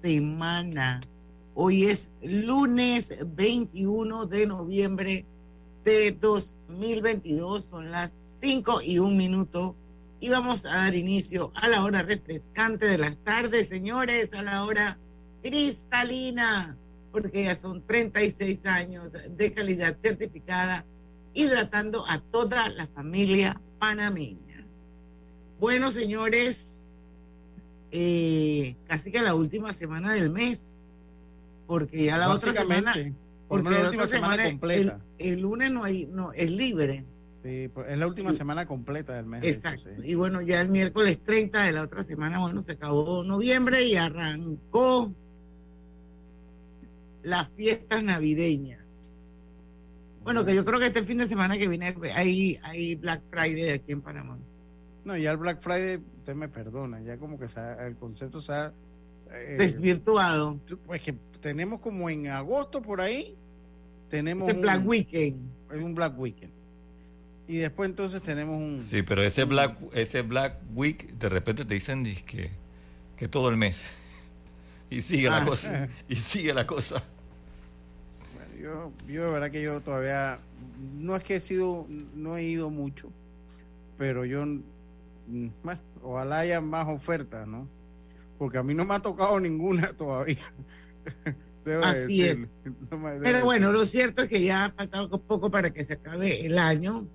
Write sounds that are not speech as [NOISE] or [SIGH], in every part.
semana. Hoy es lunes 21 de noviembre de 2022, son las 5 y un minuto y vamos a dar inicio a la hora refrescante de las tardes, señores, a la hora cristalina, porque ya son 36 años de calidad certificada, hidratando a toda la familia panameña. Bueno, señores, eh, casi que la última semana del mes, porque ya la otra semana, porque la última semana, completa. El, lunes no hay, no es libre. Sí, pues, es la última semana completa del mes. Exacto. Y bueno, ya el miércoles 30 de la otra semana, bueno, se acabó noviembre y arrancó las fiestas navideñas. Bueno, que yo creo que este fin de semana que viene hay, hay Black Friday aquí en Panamá. No, ya el Black Friday, usted me perdona, ya como que el concepto se ha... Eh, Desvirtuado. Pues que tenemos como en agosto por ahí, tenemos... un Black Weekend. Es un Black Weekend. Y después entonces tenemos un... Sí, pero ese Black, ese Black Week de repente te dicen que, que todo el mes. [LAUGHS] y sigue la ah. cosa. Y sigue la cosa. Bueno, yo, yo de verdad que yo todavía... No es que he sido... No he ido mucho. Pero yo bueno, ojalá haya más ofertas, ¿no? Porque a mí no me ha tocado [LAUGHS] ninguna todavía. [LAUGHS] Así es. [LAUGHS] Pero bueno, lo cierto es que ya ha faltado poco para que se acabe el año.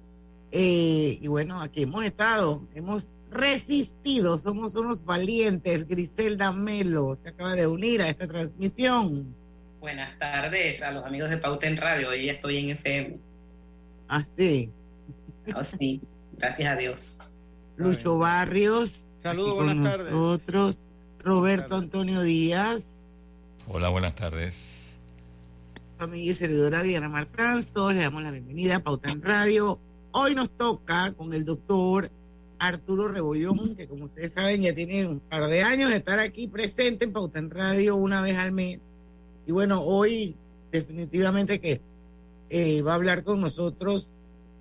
Eh, y bueno, aquí hemos estado, hemos resistido, somos unos valientes. Griselda Melo se acaba de unir a esta transmisión. Buenas tardes a los amigos de Pauta en Radio, hoy estoy en FM. Ah, sí. Oh, sí, gracias a Dios. Lucho Barrios. Saludos, buenas tardes. Nosotros, Roberto Antonio Díaz. Hola, buenas tardes. Familia y servidora Diana Martans, todos le damos la bienvenida a Pauta en Radio. Hoy nos toca con el doctor Arturo Rebollón, que como ustedes saben ya tiene un par de años de estar aquí presente en Pauta en Radio una vez al mes. Y bueno, hoy definitivamente que eh, va a hablar con nosotros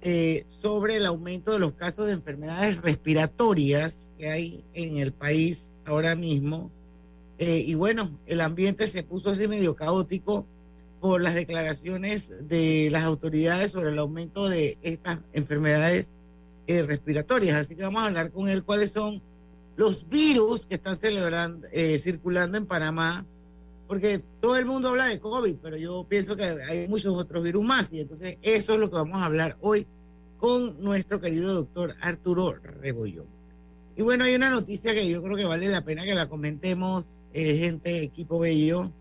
eh, sobre el aumento de los casos de enfermedades respiratorias que hay en el país ahora mismo. Eh, y bueno, el ambiente se puso así medio caótico por las declaraciones de las autoridades sobre el aumento de estas enfermedades eh, respiratorias. Así que vamos a hablar con él cuáles son los virus que están circulando en Panamá, porque todo el mundo habla de COVID, pero yo pienso que hay muchos otros virus más y entonces eso es lo que vamos a hablar hoy con nuestro querido doctor Arturo Rebollón. Y bueno, hay una noticia que yo creo que vale la pena que la comentemos, eh, gente, equipo bello,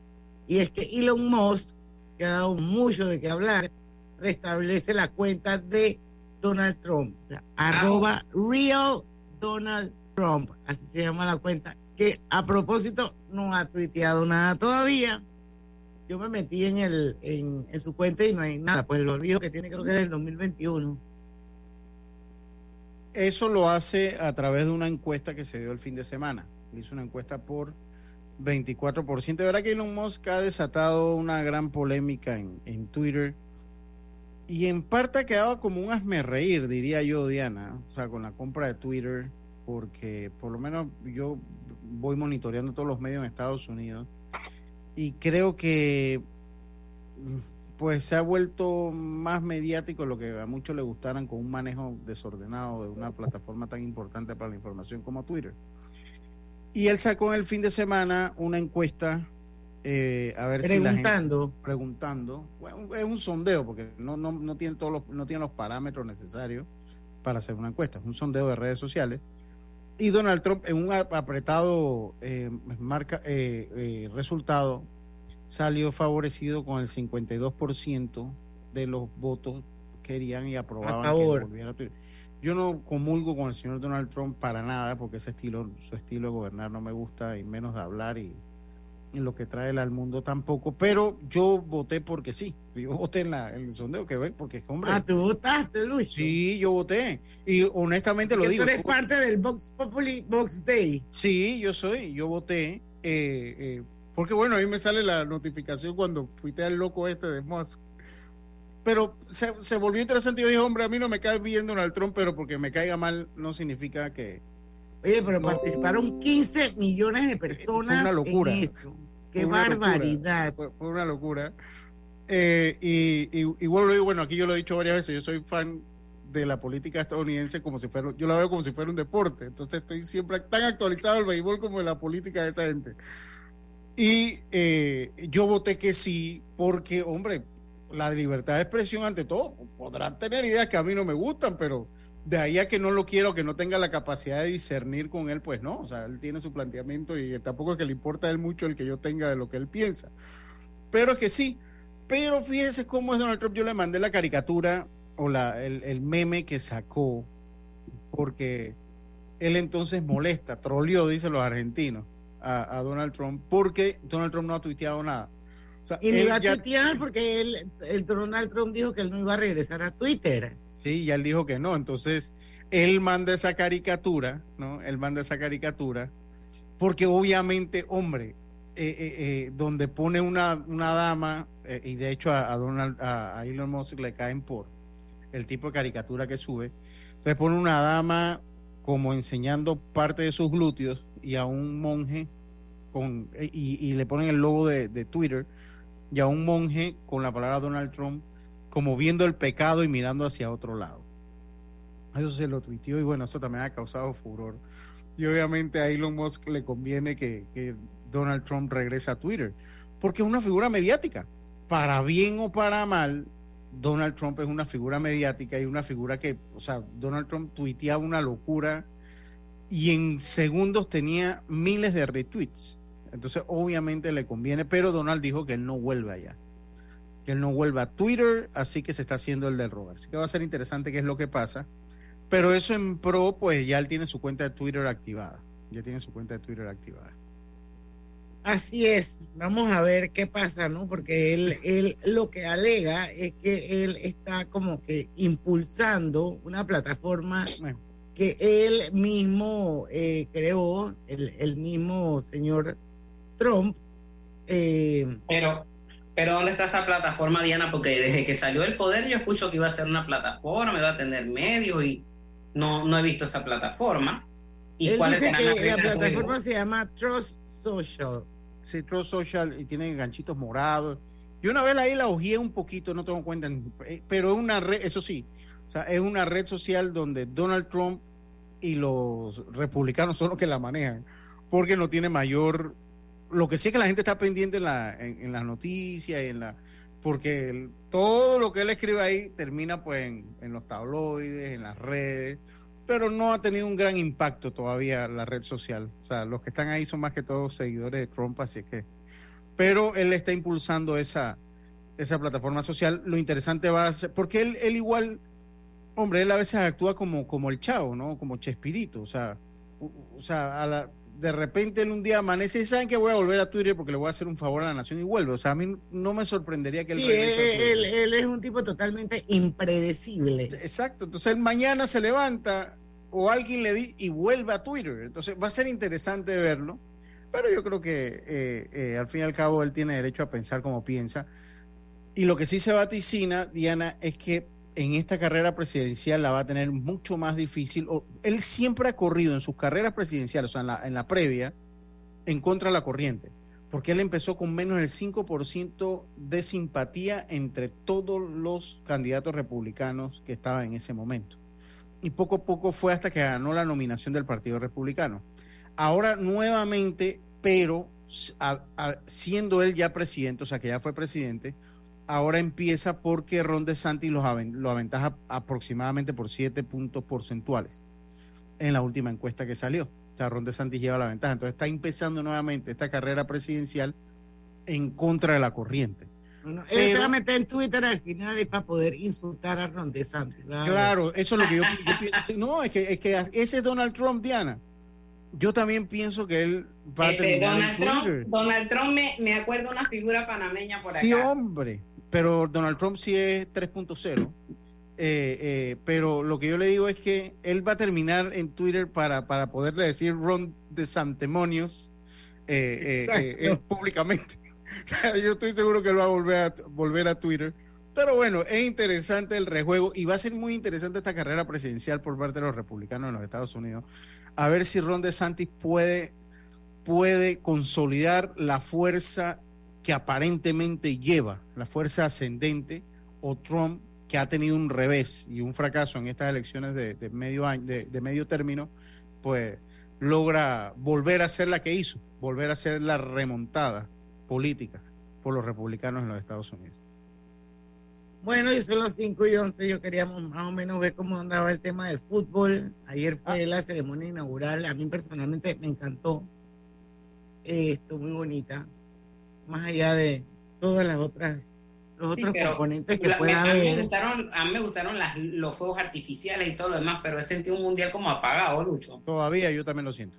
y es que Elon Musk, que ha dado mucho de qué hablar, restablece la cuenta de Donald Trump, o sea, arroba real Donald Trump, así se llama la cuenta, que a propósito no ha tuiteado nada todavía. Yo me metí en, el, en, su cuenta y no hay nada, pues lo olvido que tiene creo que es del 2021. Eso lo hace a través de una encuesta que se dio el fin de semana. Hizo una encuesta por 24%. De verdad que Elon Musk ha desatado una gran polémica en, en Twitter. Y en parte ha quedado como un asme reír, diría yo, Diana. O sea, con la compra de Twitter porque por lo menos yo voy monitoreando todos los medios en Estados Unidos y creo que pues se ha vuelto más mediático lo que a muchos le gustaran con un manejo desordenado de una plataforma tan importante para la información como Twitter. Y él sacó en el fin de semana una encuesta eh, a ver preguntando. si preguntando es un sondeo porque no, no, no tiene todos los, no tiene los parámetros necesarios para hacer una encuesta es un sondeo de redes sociales y Donald Trump en un apretado eh, marca, eh, eh, resultado salió favorecido con el 52% de los votos querían y aprobaban que volviera a Yo no comulgo con el señor Donald Trump para nada porque ese estilo, su estilo de gobernar no me gusta y menos de hablar y en lo que trae al mundo tampoco, pero yo voté porque sí, yo voté en, la, en el sondeo que ven, porque hombre. Ah, tú votaste, Lucho. Sí, yo voté. Y honestamente lo digo. Tú eres parte del Vox Populi Vox Day. Sí, yo soy, yo voté. Eh, eh, porque bueno, a mí me sale la notificación cuando fuiste al loco este de Musk. Pero se, se volvió interesante. Yo dije, hombre, a mí no me cae bien Donald Trump, pero porque me caiga mal no significa que, Oye, pero participaron 15 millones de personas una locura. en eso. Qué barbaridad. Fue, fue, una locura. Eh, y, y, igual lo digo, bueno, aquí yo lo he dicho varias veces, yo soy fan de la política estadounidense como si fuera, yo la veo como si fuera un deporte, entonces estoy siempre tan actualizado el béisbol como en la política de esa gente. Y eh, yo voté que sí, porque, hombre, la libertad de expresión ante todo, podrán tener ideas que a mí no me gustan, pero de ahí a que no lo quiero, que no tenga la capacidad de discernir con él, pues no, o sea, él tiene su planteamiento y tampoco es que le importa a él mucho el que yo tenga de lo que él piensa. Pero es que sí, pero fíjese cómo es Donald Trump, yo le mandé la caricatura o la, el, el meme que sacó, porque él entonces molesta, troleó, dicen los argentinos, a, a, Donald Trump, porque Donald Trump no ha tuiteado nada. O sea, y no iba a ya... tuitear porque él, el Donald Trump dijo que él no iba a regresar a Twitter. Sí, ya él dijo que no. Entonces, él manda esa caricatura, ¿no? Él manda esa caricatura, porque obviamente, hombre, eh, eh, eh, donde pone una, una dama, y de hecho a, Donald, a, Elon Musk le caen por el tipo de caricatura que sube, le pone una dama como enseñando parte de sus glúteos y a un monje con, y, y le ponen el logo de, de Twitter y a un monje con la palabra Donald Trump como viendo el pecado y mirando hacia otro lado. Eso se lo tuiteó y bueno, eso también ha causado furor. Y obviamente a Elon Musk le conviene que, que Donald Trump regrese a Twitter, porque es una figura mediática. Para bien o para mal, Donald Trump es una figura mediática y una figura que, o sea, Donald Trump tuiteaba una locura y en segundos tenía miles de retweets. Entonces, obviamente le conviene, pero Donald dijo que él no vuelve allá que él no vuelva a Twitter, así que se está haciendo el del rover. Así que va a ser interesante qué es lo que pasa. Pero eso en pro, pues ya él tiene su cuenta de Twitter activada. Ya tiene su cuenta de Twitter activada. Así es, vamos a ver qué pasa, ¿no? Porque él, él lo que alega es que él está como que impulsando una plataforma bueno. que él mismo eh, creó, el, el, mismo señor Trump. Eh, Pero pero ¿dónde está esa plataforma, Diana? Porque desde que salió el poder yo escucho que iba a ser una plataforma, iba a tener medios y no, no he visto esa plataforma. ¿Y Él cuál dice que la plataforma se llama Trust Social. Sí, Trust Social y tiene ganchitos morados. Yo una vez ahí la ojeé un poquito, no tengo cuenta, pero es una red, eso sí, o sea, es una red social donde Donald Trump y los republicanos son los que la manejan, porque no tiene mayor lo que sí es que la gente está pendiente en, la, en, en las noticias en la porque el, todo lo que él escribe ahí termina pues en, en, los tabloides, en las redes, pero no ha tenido un gran impacto todavía la red social. O sea, los que están ahí son más que todos seguidores de Trump, así que. Pero él está impulsando esa, esa plataforma social. Lo interesante va a ser, porque él, él igual, hombre, él a veces actúa como, como el chavo, ¿no? Como Chespirito, o sea, o, o sea, a la, de repente en un día amanece y saben que voy a volver a Twitter porque le voy a hacer un favor a la nación y vuelve. O sea, a mí no me sorprendería que él sí. Él, él, es un tipo totalmente impredecible. Exacto. Entonces él mañana se levanta o alguien le di y vuelve a Twitter. Entonces va a ser interesante verlo. Pero yo creo que eh, eh, al fin y al cabo él tiene derecho a pensar como piensa. Y lo que sí se vaticina, Diana, es que en esta carrera presidencial la va a tener mucho más difícil. Él siempre ha corrido en sus carreras presidenciales, o sea, en la, previa, en contra de la corriente, porque él empezó con menos del 5% de simpatía entre todos los candidatos republicanos que estaban en ese momento. Y poco a poco fue hasta que ganó la nominación del Partido Republicano. Ahora nuevamente, pero siendo él ya presidente, o sea, que ya fue presidente, ahora empieza porque Ron DeSantis lo, lo aventaja aproximadamente por 7 puntos porcentuales en la última encuesta que salió. O sea, Ron DeSantis lleva la ventaja. Entonces está empezando nuevamente esta carrera presidencial en contra de la corriente. Bueno, él Pero, se va a meter en Twitter al final es para poder insultar a Ron DeSantis. ¿vale? Claro, eso es lo que yo, [LAUGHS] yo pienso. No, es que, es que ese es Donald Trump, Diana. Yo también pienso que él va a Ese terminar en Donald Trump. Donald Trump me, me acuerda una figura panameña por acá. Sí, hombre. Pero Donald Trump sí es 3.0. Eh, eh, pero lo que yo le digo es que él va a terminar en Twitter para, para poderle decir Ron de Santemonios eh, eh, eh, eh, públicamente. [LAUGHS] O sea, yo estoy seguro que él va a volver a, volver a Twitter. Pero bueno, es interesante el rejuego y va a ser muy interesante esta carrera presidencial por parte de los republicanos en los Estados Unidos. A ver si Ron DeSantis puede, puede consolidar la fuerza que aparentemente lleva, la fuerza ascendente, o Trump, que ha tenido un revés y un fracaso en estas elecciones de, de medio año, de, de medio término, pues logra volver a ser la que hizo, volver a ser la remontada política por los republicanos en los Estados Unidos. Bueno, y son las 5 y 11. Yo queríamos más o menos ver cómo andaba el tema del fútbol. Ayer fue la ceremonia inaugural. A mí personalmente me encantó. Eh, estuvo muy bonita. Más allá de todas las otras, los Sí, otros pero componentes que La- me- pueda a, mí me haber. gustaron, a mí me gustaron las- los fuegos artificiales y todo lo demás, pero he sentido un mundial como apagado, Lucho. Todavía yo también lo siento.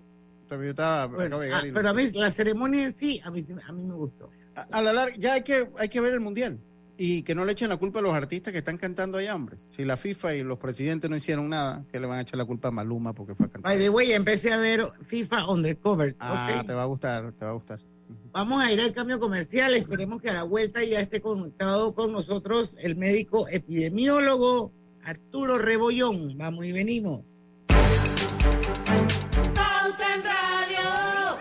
Todavía yo estaba, Bueno, de ah, lo pero a mí la ceremonia en sí, a mí, sí- a mí me gustó. a, a la larga, ya hay que, hay que ver el mundial y que no le echen la culpa a los artistas que están cantando allá, hombre. Si la FIFA y los presidentes no hicieron nada, que le van a echar la culpa a Maluma porque fue a cantar? By the way, empecé a ver FIFA Undercover. Ah, ok. te va a gustar, te va a gustar. Vamos a ir al cambio comercial. Esperemos que a la vuelta ya esté conectado con nosotros el médico epidemiólogo Arturo Rebollón. Vamos y venimos. Pauta en Radio.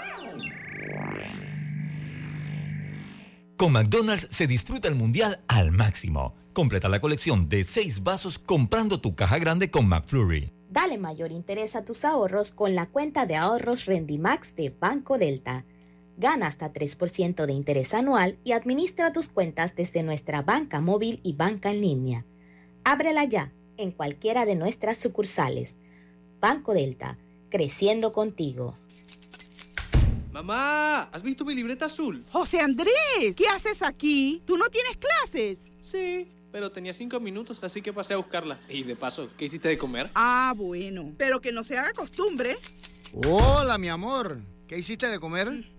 Con McDonald's se disfruta el mundial al máximo. Completa la colección de seis vasos comprando tu caja grande con McFlurry. Dale mayor interés a tus ahorros con la cuenta de ahorros Rendimax de Banco Delta. Gana hasta 3% de interés anual y administra tus cuentas desde nuestra banca móvil y banca en línea. Ábrela ya en cualquiera de nuestras sucursales. Banco Delta, creciendo contigo. Mamá, ¿has visto mi libreta azul? José Andrés, ¿qué haces aquí? ¿Tú no tienes clases? Sí, pero tenía cinco minutos, así que pasé a buscarla. Y de paso, ¿qué hiciste de comer? Ah, bueno. Pero que no se haga costumbre. Hola, mi amor. ¿Qué hiciste de comer?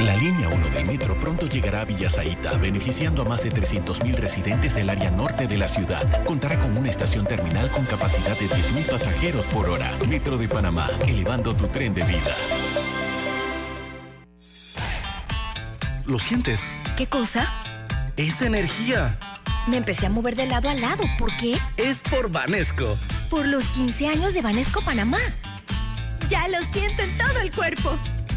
La línea 1 del metro pronto llegará a Villasaita, beneficiando a más de 300.000 residentes del área norte de la ciudad. Contará con una estación terminal con capacidad de 10.000 pasajeros por hora. Metro de Panamá, elevando tu tren de vida. ¿Lo sientes? ¿Qué cosa? Es energía. Me empecé a mover de lado a lado. ¿Por qué? Es por Vanesco. Por los 15 años de Vanesco Panamá. Ya lo siento en todo el cuerpo.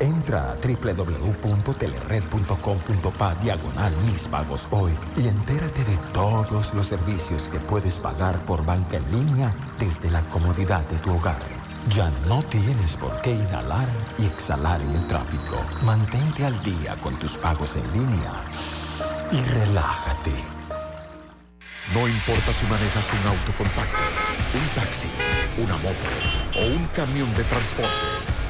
Entra a www.telered.com.pa diagonal mis pagos hoy y entérate de todos los servicios que puedes pagar por banca en línea desde la comodidad de tu hogar. Ya no tienes por qué inhalar y exhalar en el tráfico. Mantente al día con tus pagos en línea y relájate. No importa si manejas un auto compacto, un taxi, una moto o un camión de transporte.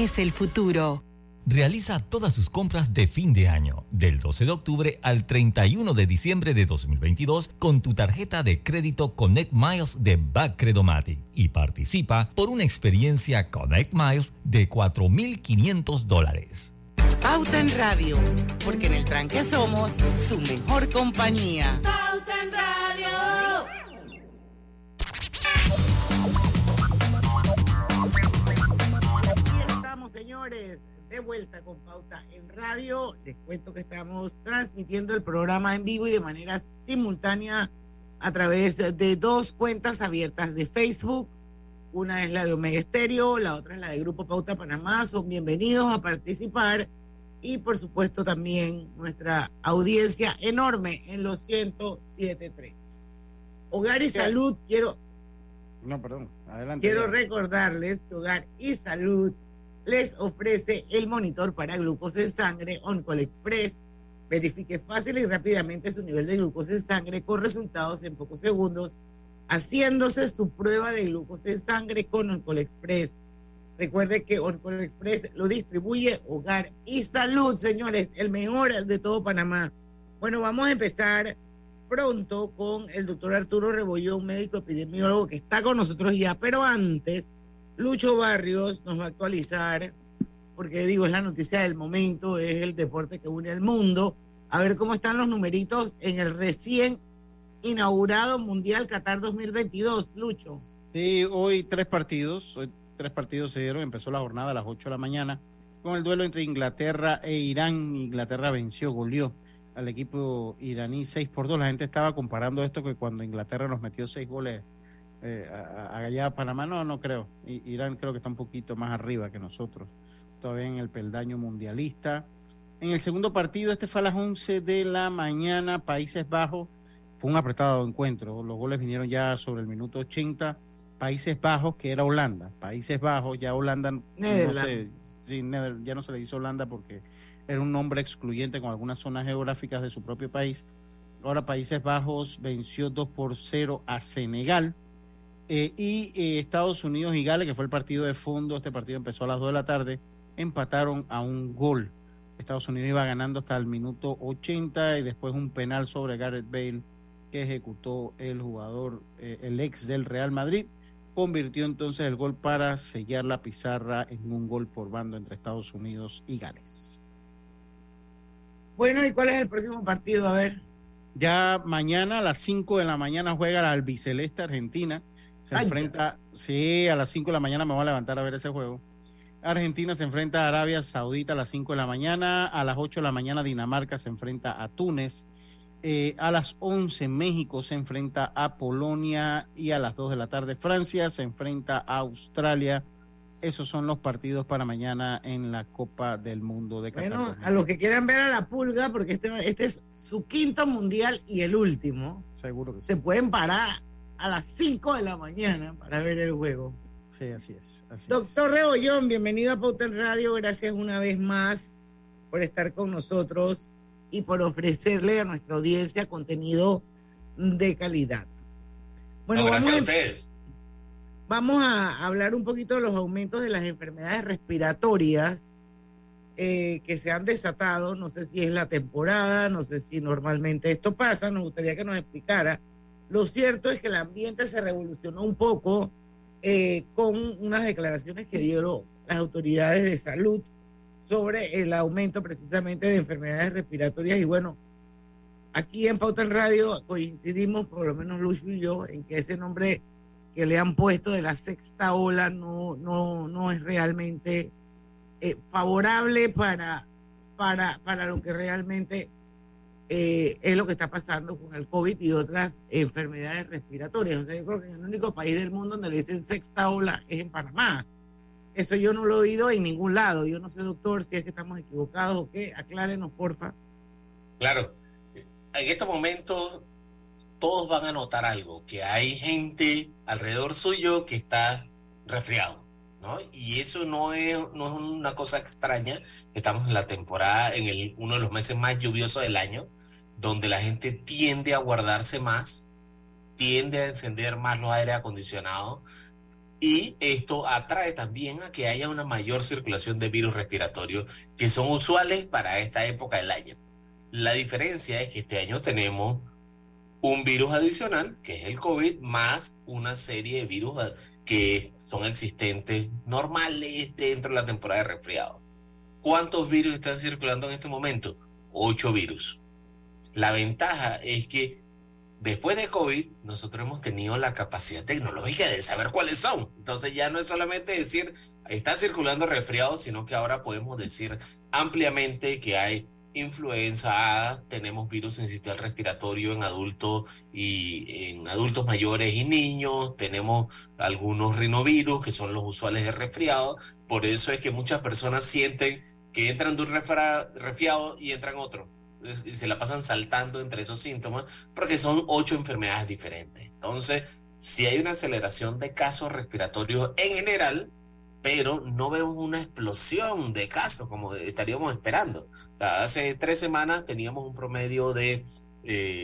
el futuro. Realiza todas sus compras de fin de año, del 12 de octubre al 31 de diciembre de 2022, con tu tarjeta de crédito Connect Miles de Backcredomatic y participa por una experiencia Connect Miles de 4.500 dólares. Pauta en Radio, porque en el tranque somos su mejor compañía. Pauta en Radio. Señores, de vuelta con Pauta en Radio. Les cuento que estamos transmitiendo el programa en vivo y de manera simultánea a través de dos cuentas abiertas de Facebook. Una es la de Omega Estéreo, la otra es la de Grupo Pauta Panamá. Son bienvenidos a participar y por supuesto también nuestra audiencia enorme en los 107.3. Hogar y Salud, quiero... No, perdón, adelante. Quiero recordarles que Hogar y Salud les ofrece el monitor para glucosa en sangre OnCall Express. Verifique fácil y rápidamente su nivel de glucosa en sangre con resultados en pocos segundos, haciéndose su prueba de glucosa en sangre con OnCall Express. Recuerde que OnCall Express lo distribuye Hogar y Salud, señores, el mejor de todo Panamá. Bueno, vamos a empezar pronto con el doctor Arturo Rebollón, médico epidemiólogo que está con nosotros ya, pero antes Lucho Barrios nos va a actualizar, porque digo, es la noticia del momento, es el deporte que une al mundo. A ver cómo están los numeritos en el recién inaugurado Mundial Qatar 2022, Lucho. Sí, hoy tres partidos, hoy tres partidos se dieron, empezó la jornada a las 8 de la mañana con el duelo entre Inglaterra e Irán. Inglaterra venció, goleó al equipo iraní 6 por 2. La gente estaba comparando esto que cuando Inglaterra nos metió 6 goles eh, allá a Panamá, no, no creo. Irán creo que está un poquito más arriba que nosotros, todavía en el peldaño mundialista. En el segundo partido, este fue a las 11 de la mañana, Países Bajos, fue un apretado encuentro, los goles vinieron ya sobre el minuto 80, Países Bajos, que era Holanda, Países Bajos, ya Holanda, no sé, ya no se le dice Holanda porque era un nombre excluyente con algunas zonas geográficas de su propio país. Ahora Países Bajos venció 2 por 0 a Senegal. Eh, y eh, Estados Unidos y Gales, que fue el partido de fondo, este partido empezó a las 2 de la tarde, empataron a un gol. Estados Unidos iba ganando hasta el minuto 80 y después un penal sobre Gareth Bale que ejecutó el jugador, eh, el ex del Real Madrid, convirtió entonces el gol para sellar la pizarra en un gol por bando entre Estados Unidos y Gales. Bueno, ¿y cuál es el próximo partido? A ver. Ya mañana a las 5 de la mañana juega la albiceleste Argentina se enfrenta, sí, a las 5 de la mañana me voy a levantar a ver ese juego. Argentina se enfrenta a Arabia Saudita a las 5 de la mañana, a las 8 de la mañana Dinamarca se enfrenta a Túnez, eh, a las 11 México se enfrenta a Polonia y a las 2 de la tarde Francia se enfrenta a Australia. Esos son los partidos para mañana en la Copa del Mundo de Qatar. Bueno, a los que quieran ver a la pulga, porque este, este es su quinto mundial y el último. Seguro que sí. Se pueden parar a las 5 de la mañana para ver el juego. Sí, así es. Doctor Rebollón, bienvenido a Pauta Radio. Gracias una vez más por estar con nosotros y por ofrecerle a nuestra audiencia contenido de calidad. Bueno, vamos, a, vamos a hablar un poquito de los aumentos de las enfermedades respiratorias eh, que se han desatado. No sé si es la temporada, no sé si normalmente esto pasa. Nos gustaría que nos explicara lo cierto es que el ambiente se revolucionó un poco eh, con unas declaraciones que dio las autoridades de salud sobre el aumento precisamente de enfermedades respiratorias. Y bueno, aquí en Pauta en Radio coincidimos, por lo menos Lucio y yo, en que ese nombre que le han puesto de la sexta ola no, no, no es realmente eh, favorable para, para, para lo que realmente eh, es lo que está pasando con el COVID y otras enfermedades respiratorias. O sea, yo creo que en el único país del mundo donde le dicen sexta ola es en Panamá. Eso yo no lo he oído en ningún lado. Yo no sé, doctor, si es que estamos equivocados o qué. Aclárenos, porfa. Claro. En estos momentos todos van a notar algo, que hay gente alrededor suyo que está resfriado, ¿no? Y eso no es, no es una cosa extraña. Estamos en la temporada, en el, uno de los meses más lluviosos del año, donde la gente tiende a guardarse más, tiende a encender más los aire acondicionados, y esto atrae también a que haya una mayor circulación de virus respiratorios que son usuales para esta época del año. La diferencia es que este año tenemos un virus adicional, que es el COVID, más una serie de virus que son existentes normales dentro de la temporada de resfriado. ¿Cuántos virus están circulando en este momento? Ocho virus. La ventaja es que después de COVID nosotros hemos tenido la capacidad tecnológica de saber cuáles son. Entonces ya no es solamente decir está circulando resfriado, sino que ahora podemos decir ampliamente que hay influenza A, tenemos virus en sistema respiratorio en adultos y en adultos mayores y niños, tenemos algunos rinovirus que son los usuales de resfriado, por eso es que muchas personas sienten que entran de un resfriado y entran otro, y se la pasan saltando entre esos síntomas, porque son ocho enfermedades diferentes. Entonces, si hay una aceleración de casos respiratorios en general, pero no vemos una explosión de casos como estaríamos esperando. hace tres semanas teníamos un promedio de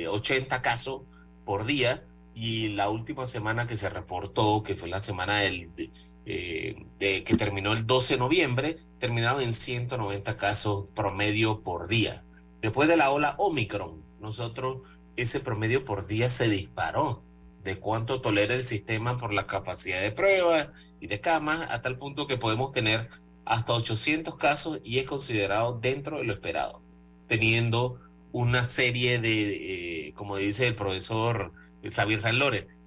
80 eh, casos por día y la última semana que se reportó, que fue la semana del, eh, que terminó el 12 de noviembre, terminaron en 190 casos promedio por día. Después de la ola Omicron, nosotros ese promedio por día se disparó de cuánto tolera el sistema por la capacidad de pruebas y de camas, hasta el punto que podemos tener hasta 800 casos y es considerado dentro de lo esperado, teniendo una serie de, eh, como dice el profesor Xavier San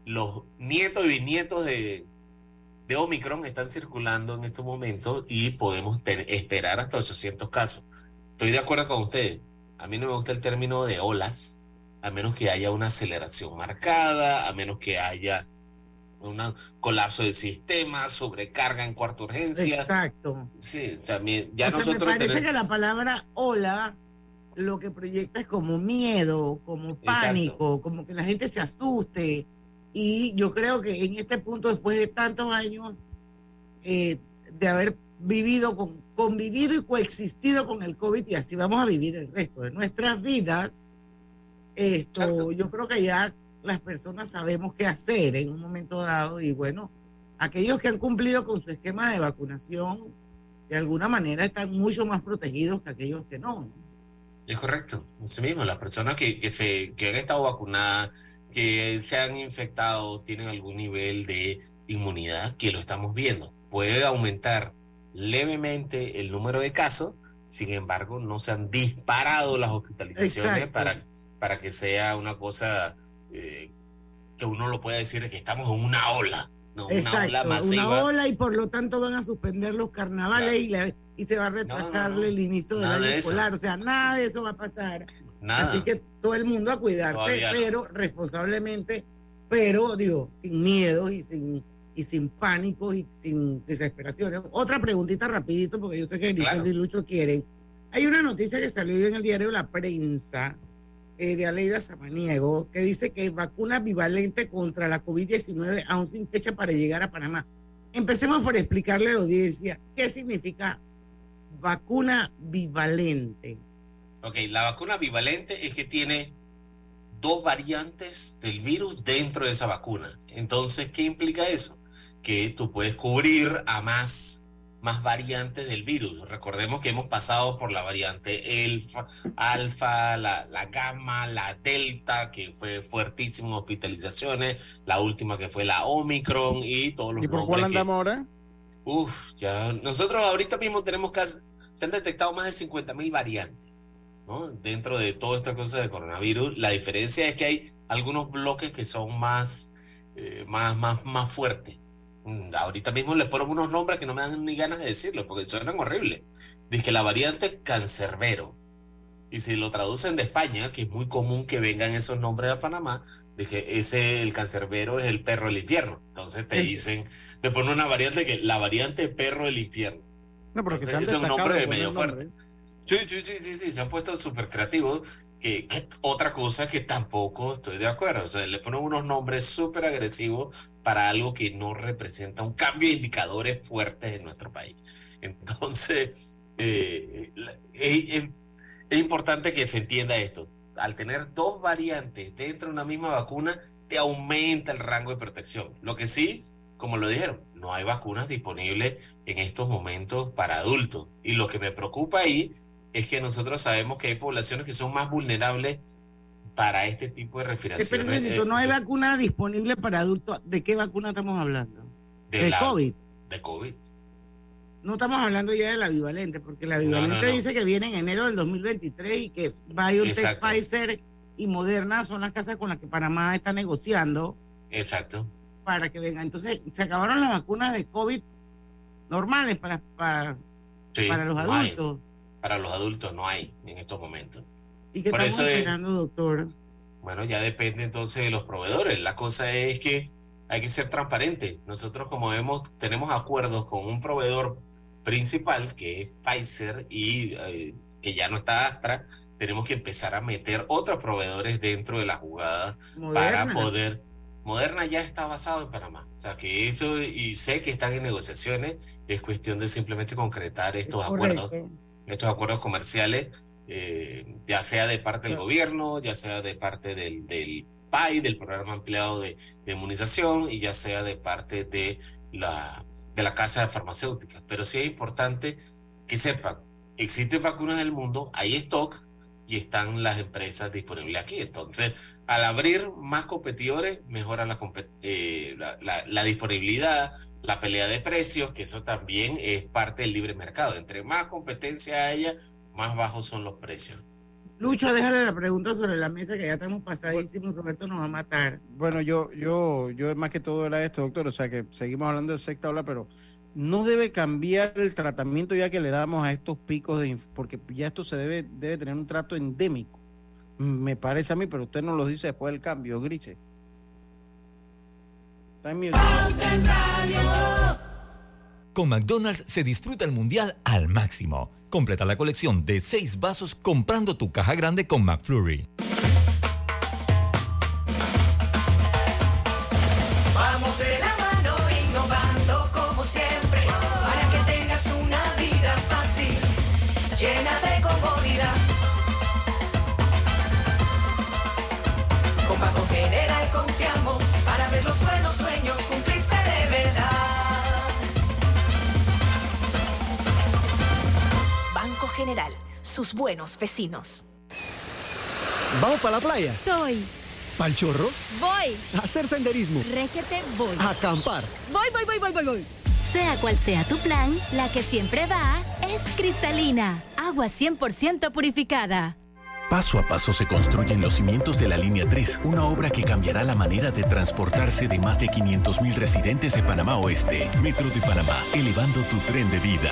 los nietos y bisnietos de, de Omicron están circulando en estos momentos y podemos esperar hasta 800 casos. Estoy de acuerdo con ustedes. A mí no me gusta el término de olas, a menos que haya una aceleración marcada, a menos que haya un colapso del sistema, sobrecarga en cuarta urgencia. Exacto. Sí, también. Ya o nosotros me parece que la palabra hola lo que proyecta es como miedo, como pánico, como que la gente se asuste. Y yo creo que en este punto, después de tantos años eh, de haber vivido, con, convivido y coexistido con el COVID, y así vamos a vivir el resto de nuestras vidas, esto, yo creo que ya las personas sabemos qué hacer en un momento dado y bueno, aquellos que han cumplido con su esquema de vacunación, de alguna manera están mucho más protegidos que aquellos que no. Es correcto, eso mismo, las personas que, que, se, que han estado vacunadas, que se han infectado, tienen algún nivel de inmunidad, que lo estamos viendo. Puede aumentar levemente el número de casos, sin embargo, no se han disparado las hospitalizaciones para para que sea una cosa eh, que uno lo pueda decir que estamos en una ola. No, una ola masiva. Una ola y por lo tanto van a suspender los carnavales y, se va a retrasarle el inicio del año escolar. O sea, nada de eso va a pasar. Así que todo el mundo a cuidarse, pero responsablemente, pero digo, sin miedo y sin y sin pánico y sin desesperación. Otra preguntita rapidito, porque yo sé que Grisel y Lucho quieren. Hay una noticia que salió en el diario La Prensa, eh, de Aleida Samaniego, que dice que vacuna bivalente contra la COVID-19 aún sin fecha para llegar a Panamá. Empecemos por explicarle a la audiencia qué significa vacuna bivalente. Ok, la vacuna bivalente es que tiene dos variantes del virus dentro de esa vacuna. Entonces, ¿qué implica eso? Que tú puedes cubrir a más más variantes del virus. Recordemos que hemos pasado por la variante alfa, alfa la, la gamma, la delta, que fue fuertísimo hospitalizaciones, la última que fue la Omicron y todos los ¿Y por cuál andamos ahora? Uf, ya nosotros ahorita mismo tenemos casi, se han detectado más de 50 mil variantes, ¿no? Dentro de toda esta cosa de coronavirus, la diferencia es que hay algunos bloques que son más, eh, más, más, más fuertes. Mm, Ahorita mismo les pongo unos nombres que no me dan ni ganas de decirlo porque suenan horribles. Dice la variante cancerbero. Y si lo traducen de España, que es muy común que vengan esos nombres a Panamá, dije, ese, el cancerbero es el perro del infierno. Entonces te dicen, te ponen una variante que la variante perro del infierno. No, pero que se han Entonces, ese es un nombre de medio fuerte. Sí, sí, sí, sí, sí, se han puesto súper creativos. Que, otra cosa que tampoco estoy de acuerdo. O sea, le ponen unos nombres súper agresivos para algo que no representa un cambio de indicadores fuertes en nuestro país. [LAUGHS] Entonces, eh, la- es, es- es importante que se entienda esto. Al tener dos variantes dentro de una misma vacuna, te aumenta el rango de protección. Lo que sí, como lo dijeron, no hay vacunas disponibles en estos momentos para adultos. Y lo que me preocupa ahí es que nosotros sabemos que hay poblaciones que son más vulnerables para este tipo de respiración. segundito, no hay vacuna disponible para adultos. ¿De qué vacuna estamos hablando? De, la- COVID. De COVID. No estamos hablando ya de la bivalente, porque la bivalente no, no. dice que viene en enero del 2023 y que BioNTech, Exacto. Pfizer y Moderna son las casas con las que Panamá está negociando Exacto. para que vengan. Entonces, se acabaron las vacunas de COVID normales para, para, Sí, para los hay. Para los adultos no hay en estos momentos. ¿Y qué Por estamos eso es- esperando, doctor? Bueno, ya depende entonces de los proveedores. La cosa es que hay que ser transparente. Nosotros, como vemos, tenemos acuerdos con un proveedor principal, que es Pfizer, y eh, que ya no está Astra. Tenemos que empezar a meter otros proveedores dentro de la jugada para poder. Moderna ya está basado en Panamá. O sea, que eso, y sé que están en negociaciones, es cuestión de simplemente concretar estos acuerdos Correcto. Estos acuerdos comerciales, eh, ya sea de parte del gobierno, ya sea de parte del, del PAI, del programa ampliado de, de inmunización, y ya sea de parte de la, de la casa farmacéutica. Pero sí es importante que sepan, existen vacunas en el mundo, hay stock y están las empresas disponibles aquí. Entonces, al abrir más competidores, mejora la, eh, la, la- la disponibilidad, la pelea de precios, que eso también es parte del libre mercado. Entre más competencia haya, más bajos son los precios. Lucho, déjale la pregunta sobre la mesa que ya estamos pasadísimos. Roberto nos va a matar. Bueno, yo, yo, yo más que todo era esto, doctor. O sea que seguimos hablando de secta ola, pero no debe cambiar el tratamiento ya que le damos a estos picos de porque ya esto se debe, debe tener un trato endémico. Me parece a mí, pero usted nos lo dice después del cambio, mute. Con McDonald's se disfruta el mundial al máximo. Completa la colección de seis vasos comprando tu caja grande con McFlurry. General, sus buenos vecinos. ¿Vamos para la playa? Soy. ¿Pal chorro? Voy. ¿A hacer senderismo? Régete, voy. ¿A acampar? Voy, voy, voy, voy, voy, voy. Sea cual sea tu plan, la que siempre va es cristalina. Agua 100% purificada. Paso a paso se construyen los cimientos de la Línea 3, una obra que cambiará la manera de transportarse de más de 500.000 residentes de Panamá Oeste. Metro de Panamá, elevando tu tren de vida.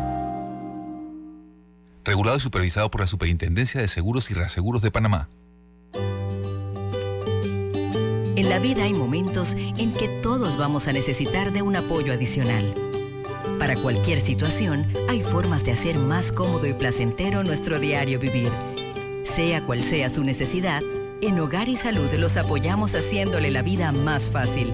Regulado y supervisado por la Superintendencia de Seguros y Reaseguros de Panamá. En la vida hay momentos en que todos vamos a necesitar de un apoyo adicional. Para cualquier situación, hay formas de hacer más cómodo y placentero nuestro diario vivir. Sea cual sea su necesidad, en Hogar y Salud los apoyamos haciéndole la vida más fácil,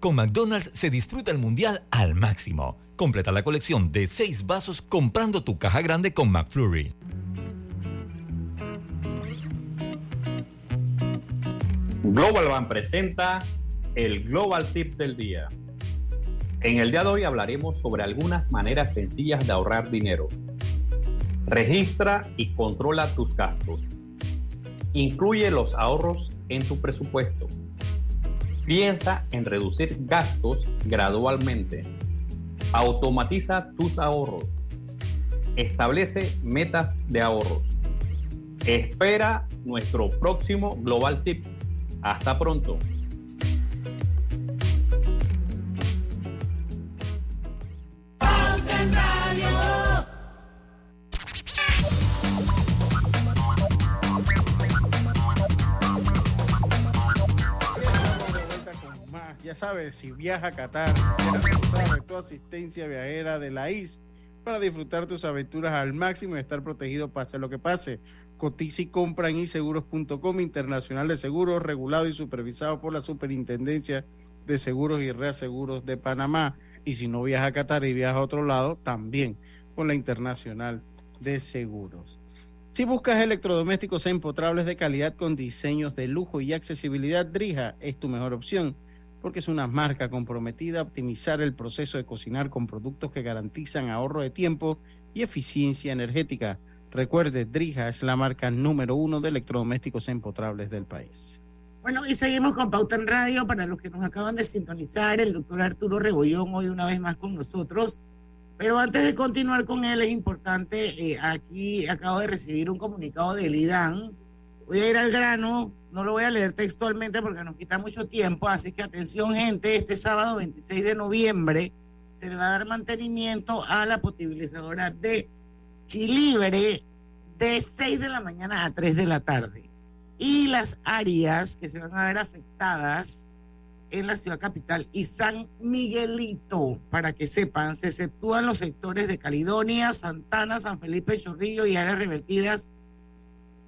Con McDonald's se disfruta el mundial al máximo. Completa la colección de seis vasos comprando tu caja grande con McFlurry. Global Bank presenta el Global Tip del día. En el día de hoy hablaremos sobre algunas maneras sencillas de ahorrar dinero. Registra y controla tus gastos. Incluye los ahorros en tu presupuesto. Piensa en reducir gastos gradualmente. Automatiza tus ahorros. Establece metas de ahorros. Espera nuestro próximo Global Tip. Hasta pronto. Ya sabes, si viaja a Qatar, sabes, tu asistencia viajera de la IS para disfrutar tus aventuras al máximo y estar protegido pase lo que pase. Cotiza y compra en iseguros.com, internacional de seguros, regulado y supervisado por la Superintendencia de Seguros y Reaseguros de Panamá. Y si no viaja a Qatar y viaja a otro lado, también con la Internacional de Seguros. Si buscas electrodomésticos empotrables de calidad con diseños de lujo y accesibilidad, Drija es tu mejor opción porque es una marca comprometida a optimizar el proceso de cocinar con productos que garantizan ahorro de tiempo y eficiencia energética. Recuerde, Drija es la marca número uno de electrodomésticos empotrables del país. Bueno, y seguimos con Pauta en Radio. Para los que nos acaban de sintonizar, el doctor Arturo Rebollón hoy una vez más con nosotros. Pero antes de continuar con él, es importante, eh, aquí acabo de recibir un comunicado del IDAN. Voy a ir al grano, no lo voy a leer textualmente porque nos quita mucho tiempo, así que atención gente, este sábado 26 de noviembre se le va a dar mantenimiento a la potabilizadora de Chilibre de 6 de la mañana a 3 de la tarde. Y las áreas que se van a ver afectadas en la ciudad capital y San Miguelito, para que sepan, se exceptúan los sectores de Caledonia, Santana, San Felipe, Chorrillo y áreas revertidas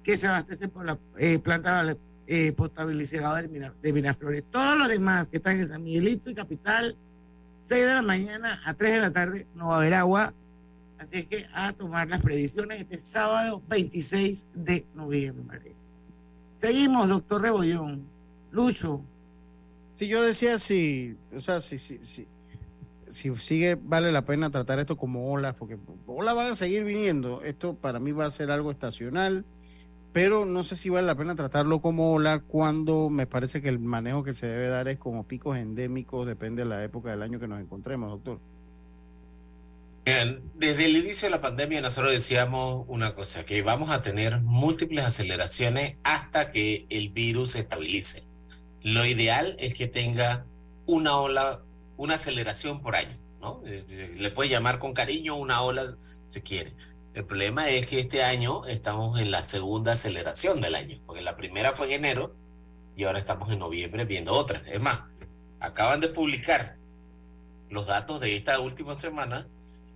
que se abastecen por la eh, planta eh, potabilizadora de, Mina- de Miraflores. Todos los demás que están en San Miguelito y Capital, 6 de la mañana a 3 de la tarde no va a haber agua. Así es que a tomar las predicciones este sábado 26 de noviembre. Seguimos, doctor Rebollón. Lucho. Si yo decía si, o sea, si, si, si, si sigue, vale la pena tratar esto como olas, porque olas van a seguir viniendo. Esto para mí va a ser algo estacional, pero no sé si vale la pena tratarlo como ola cuando me parece que el manejo que se debe dar es como picos endémicos, depende de la época del año que nos encontremos, doctor. Desde el inicio de la pandemia nosotros decíamos una cosa, que vamos a tener múltiples aceleraciones hasta que el virus se estabilice. Lo ideal es que tenga una ola, una aceleración por año, ¿no? Es- es- Le puede llamar con cariño una ola si quiere. El problema es que este año estamos en la segunda aceleración del año, porque la primera fue en enero y ahora estamos en noviembre viendo otra. Es más, acaban de publicar los datos de esta última semana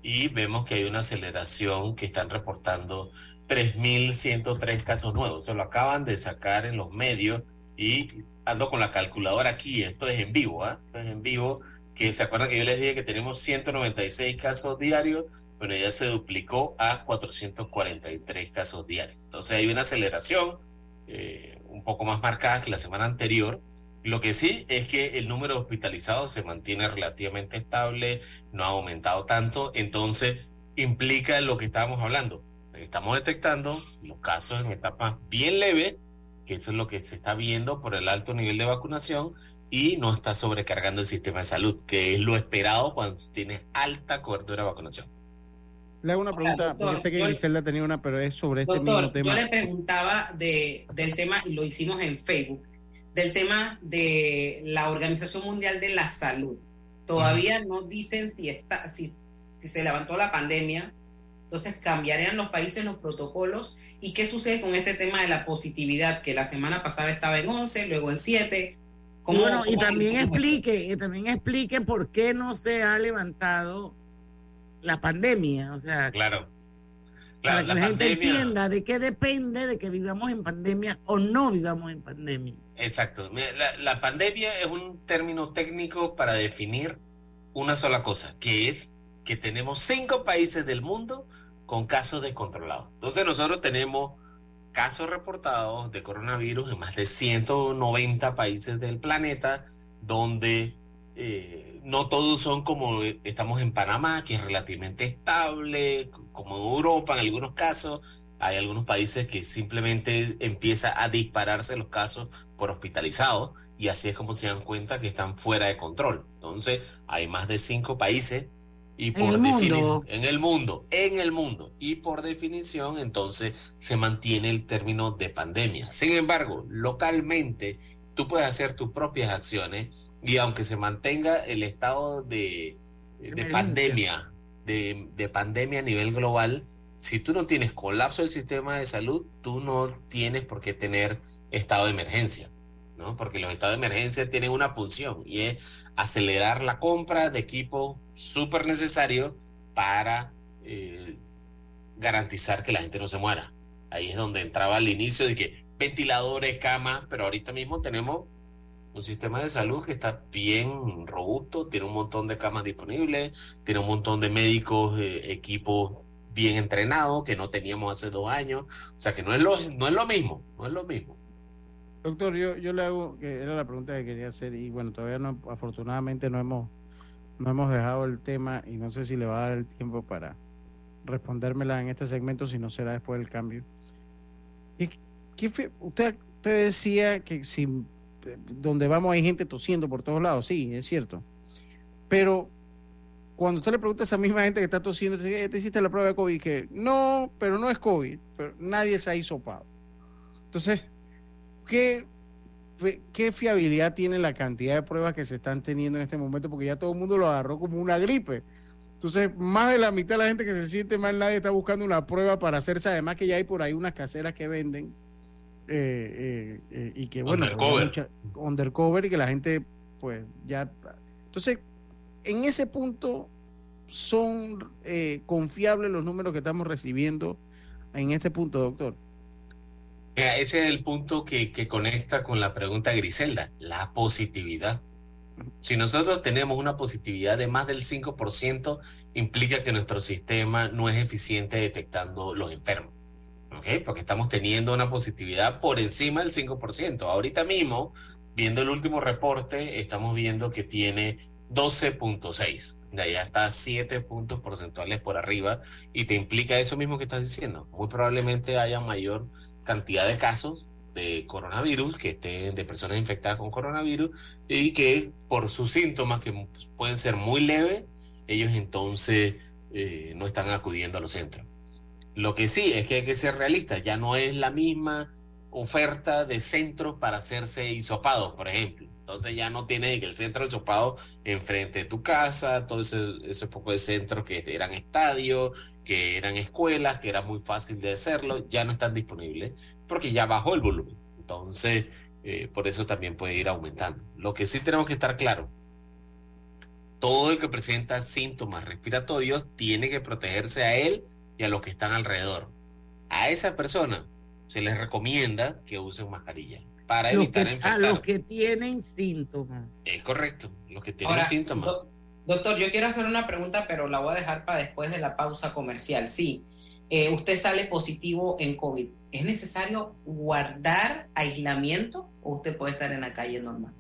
y vemos que hay una aceleración que están reportando 3.103 casos nuevos. Se lo acaban de sacar en los medios y ando con la calculadora aquí. Esto es en vivo, ¿ah? Esto es en vivo. Que se acuerdan que yo les dije que tenemos 196 casos diarios. Bueno, ya se duplicó a 443 casos diarios. Entonces hay una aceleración eh, un poco más marcada que la semana anterior. Lo que sí es que el número de hospitalizados se mantiene relativamente estable, no ha aumentado tanto, entonces implica lo que estábamos hablando. Estamos detectando los casos en etapas bien leves que eso es lo que se está viendo por el alto nivel de vacunación y no está sobrecargando el sistema de salud, que es lo esperado cuando tienes alta cobertura de vacunación. Le hago una pregunta, doctor, porque sé que yo- Griselda tenía una, pero es sobre este Doctor, mismo tema. yo le preguntaba de, del tema, y lo hicimos en Facebook, del tema de la Organización Mundial de la Salud. Todavía no dicen si, está, si, si se levantó la pandemia, entonces cambiarían los países los protocolos. ¿Y qué sucede con este tema de la positividad? Que la semana pasada estaba en 11, luego en 7. Y bueno, y también explique, y también explique por qué no se ha levantado la pandemia, o sea, Claro. para que la la, gente pandemia- entienda de qué depende de que vivamos en pandemia o no vivamos en pandemia. Exacto. La pandemia es un término técnico para definir una sola cosa, que es que tenemos cinco países del mundo con casos descontrolados. Entonces nosotros tenemos casos reportados de coronavirus en más de 190 países del planeta, donde eh, no todos son como estamos en Panamá, que es relativamente estable, como en Europa en algunos casos. Hay algunos países que simplemente empieza a dispararse los casos por hospitalizados y así es como se dan cuenta que están fuera de control. Entonces, hay más de cinco países y por definición en el mundo, en el mundo y por definición entonces se mantiene el término de pandemia. Sin embargo, localmente tú puedes hacer tus propias acciones y aunque se mantenga el estado de, pandemia, de, de pandemia a nivel global, si tú no tienes colapso del sistema de salud, tú no tienes por qué tener estado de emergencia, ¿no? Porque los estados de emergencia tienen una función y es acelerar la compra de equipo súper necesario para eh, garantizar que la gente no se muera. Ahí es donde entraba al inicio de que ventiladores, camas, pero ahorita mismo tenemos un sistema de salud que está bien robusto, tiene un montón de camas disponibles, tiene un montón de médicos, eh, equipos bien entrenados que no teníamos hace dos años. O sea que no es lo, no es lo mismo, no es lo mismo. Doctor, yo, yo le hago, que era la pregunta que quería hacer, y bueno, todavía no, afortunadamente no hemos, no hemos dejado el tema, y no sé si le va a dar el tiempo para respondérmela en este segmento, si no será después del cambio. ¿Qué, qué usted, usted decía que si donde vamos hay gente tosiendo por todos lados, sí, es cierto. Pero cuando usted le pregunta a esa misma gente que está tosiendo, "Eh, ¿te hiciste la prueba de COVID? Que no, pero no es COVID, pero nadie se ha hisopado. Entonces, ¿qué, ¿qué fiabilidad tiene la cantidad de pruebas que se están teniendo en este momento? Porque ya todo el mundo lo agarró como una gripe. Entonces, más de la mitad de la gente que se siente mal, nadie está buscando una prueba para hacerse. Además, que ya hay por ahí unas caseras que venden eh, eh, y que, bueno, Undercover. mucha- undercover y que la gente, pues, ya. Entonces, en ese punto, ¿son eh, confiables los números que estamos recibiendo en este punto, doctor? Ese es el punto que, que conecta con la pregunta Griselda, la positividad. Si nosotros tenemos una positividad de más del 5%, implica que nuestro sistema no es eficiente detectando los enfermos. Porque estamos teniendo una positividad por encima del 5%. Ahorita mismo, viendo el último reporte, estamos viendo que tiene 12.6. Ya ya está 7 puntos porcentuales por arriba y te implica eso mismo que estás diciendo. Muy probablemente haya mayor cantidad de casos de coronavirus, que estén de personas infectadas con coronavirus y que por sus síntomas que pueden ser muy leves, ellos entonces eh, no están acudiendo a los centros. Lo que sí es que hay que ser realistas, ya no es la misma oferta de centros para hacerse hisopados, por ejemplo. Entonces ya no tiene que el centro de hisopado enfrente de tu casa, todo ese, ese poco de centros que eran estadios, que eran escuelas, que era muy fácil de hacerlo, ya no están disponibles porque ya bajó el volumen. Entonces, eh, por eso también puede ir aumentando. Lo que sí tenemos que estar claro, todo el que presenta síntomas respiratorios tiene que protegerse a él y a los que están alrededor. A esa persona se les recomienda que usen mascarilla para Los evitar que- a los que tienen síntomas. Es correcto, los que tienen Ahora, síntomas. do- doctor, yo quiero hacer una pregunta, pero la voy a dejar para después de la pausa comercial. Sí, eh, usted sale positivo en COVID. ¿Es necesario guardar aislamiento o usted puede estar en la calle normal?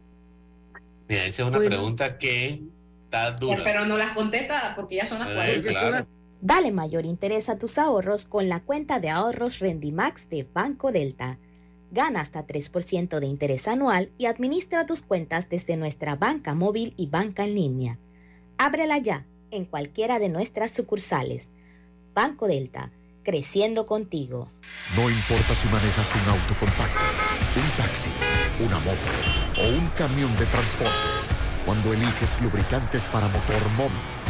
Mira, esa es una Bueno. pregunta que está dura. Pero no las contesta porque ya son las Eh, 40. claro. Dale mayor interés a tus ahorros con la cuenta de ahorros Rendimax de Banco Delta. Gana hasta 3% de interés anual y administra tus cuentas desde nuestra banca móvil y banca en línea. Ábrela ya en cualquiera de nuestras sucursales. Banco Delta, creciendo contigo. No importa si manejas un auto compacto, un taxi, una moto o un camión de transporte. Cuando eliges lubricantes para motor móvil,